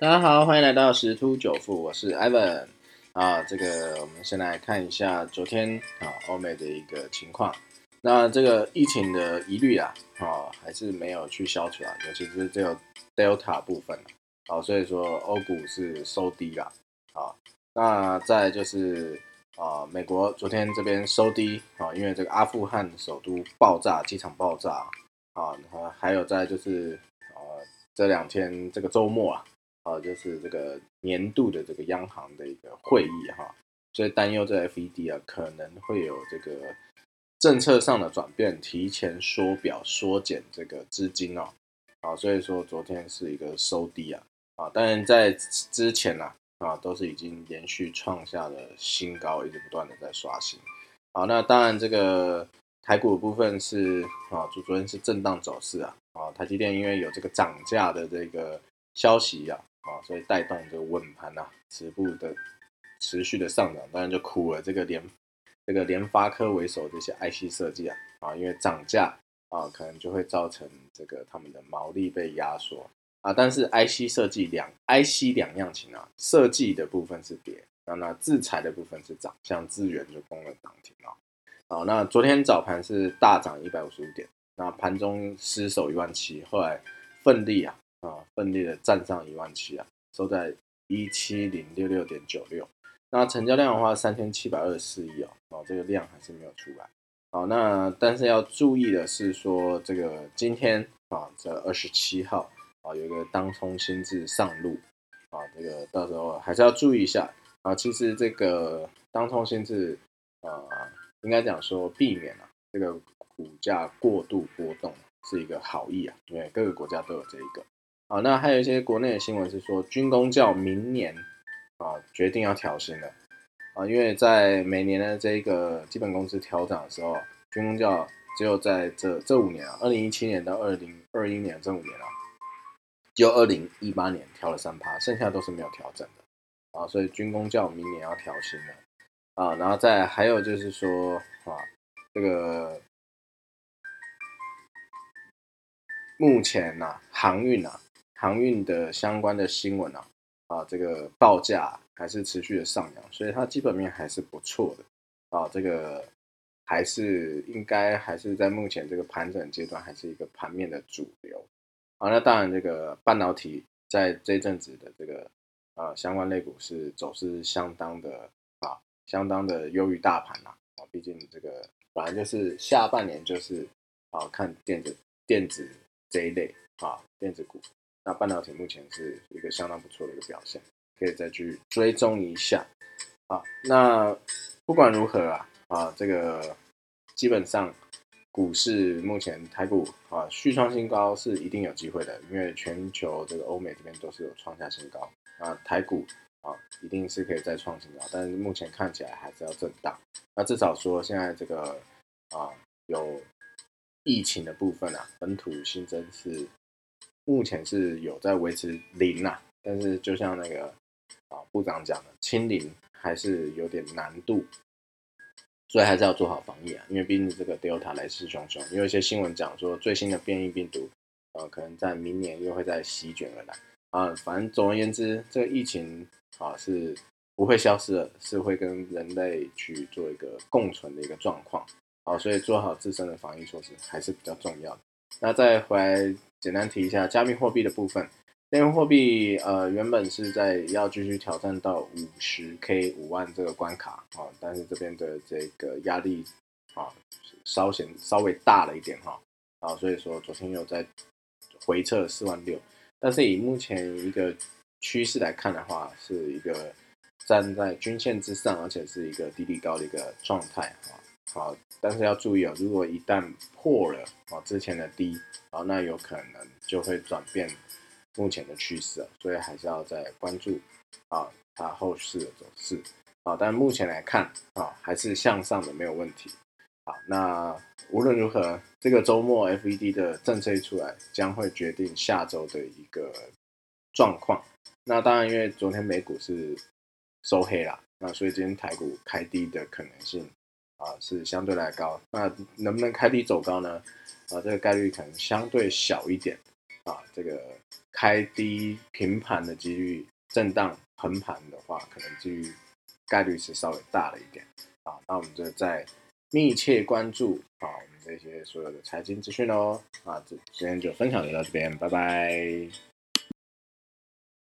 大家好，欢迎来到十突九富，我是 Ivan 啊。这个我们先来看一下昨天啊欧美的一个情况。那这个疫情的疑虑啊，啊还是没有去消除啊，尤其是这个 Delta 部分啊，所以说欧股是收低啦啊。那再就是啊，美国昨天这边收低啊，因为这个阿富汗首都爆炸，机场爆炸啊，还有在就是呃这两天这个周末啊。啊，就是这个年度的这个央行的一个会议哈，所以担忧这 FED 啊可能会有这个政策上的转变，提前缩表缩减这个资金哦，啊，所以说昨天是一个收低啊，啊，当然在之前呢啊都是已经连续创下了新高，一直不断的在刷新，好，那当然这个台股部分是啊，就昨天是震荡走势啊，啊，台积电因为有这个涨价的这个消息啊。啊，所以带动这个稳盘呐，止步的持续的上涨，当然就苦了这个联这个联发科为首这些 IC 设计啊，啊，因为涨价啊，可能就会造成这个他们的毛利被压缩啊。但是 IC 设计两 IC 两样情啊，设计的部分是跌，那那制裁的部分是涨，像资源就攻了涨停啊。好，那昨天早盘是大涨一百五十五点，那盘中失守一万七，后来奋力啊。奋力的站上一万七啊，收在一七零六六点九六。那成交量的话，三千七百二十四亿哦，哦，这个量还是没有出来。好，那但是要注意的是说，这个今天啊，这二十七号啊，有一个当冲新制上路啊，这个到时候还是要注意一下啊。其实这个当冲新制啊，应该讲说避免啊，这个股价过度波动是一个好意啊，因为各个国家都有这一个。好，那还有一些国内的新闻是说，军工教明年啊决定要调薪了啊，因为在每年的这个基本工资调整的时候，军工教只有在这这五年啊，二零一七年到二零二一年这五年啊，只有二零一八年调了三趴，剩下都是没有调整的。啊，所以军工教明年要调薪了。啊，然后再还有就是说啊，这个目前呐航运呐。航运的相关的新闻啊，啊，这个报价还是持续的上扬，所以它基本面还是不错的啊，这个还是应该还是在目前这个盘整阶段，还是一个盘面的主流啊。那当然，这个半导体在这阵子的这个呃相关类股是走势相当的啊，相当的优于大盘呐啊，毕竟这个本来就是下半年就是啊看电子电子这一类啊电子股。那半导体目前是一个相当不错的一个表现，可以再去追踪一下。啊，那不管如何啊，啊，这个基本上股市目前台股啊续创新高是一定有机会的，因为全球这个欧美这边都是有创下新高啊，台股啊一定是可以再创新高，但是目前看起来还是要震荡。那至少说现在这个啊有疫情的部分啊，本土新增是。目前是有在维持零呐，但是就像那个啊部长讲的，清零还是有点难度，所以还是要做好防疫啊。因为毕竟这个 Delta 来势汹汹，有一些新闻讲说最新的变异病毒，呃，可能在明年又会再席卷而来啊。反正总而言之，这个疫情啊是不会消失的，是会跟人类去做一个共存的一个状况啊。所以做好自身的防疫措施还是比较重要的。那再回来简单提一下加密货币的部分，加密货币呃原本是在要继续挑战到五十 K 五万这个关卡啊，但是这边的这个压力啊稍显稍微大了一点哈啊，所以说昨天又在回撤四万六，但是以目前一个趋势来看的话，是一个站在均线之上，而且是一个低低高的一个状态啊。好，但是要注意哦，如果一旦破了啊之前的低，啊，那有可能就会转变目前的趋势所以还是要再关注啊它后市的走势啊。但目前来看啊，还是向上的没有问题。好，那无论如何，这个周末 FED 的政策一出来，将会决定下周的一个状况。那当然，因为昨天美股是收黑了，那所以今天台股开低的可能性。啊，是相对来高，那能不能开低走高呢？啊，这个概率可能相对小一点，啊，这个开低平盘的几率，震荡横盘的话，可能几率概率是稍微大了一点啊。那我们就在密切关注啊，我们这些所有的财经资讯哦。啊，这今天就分享就到这边，拜拜。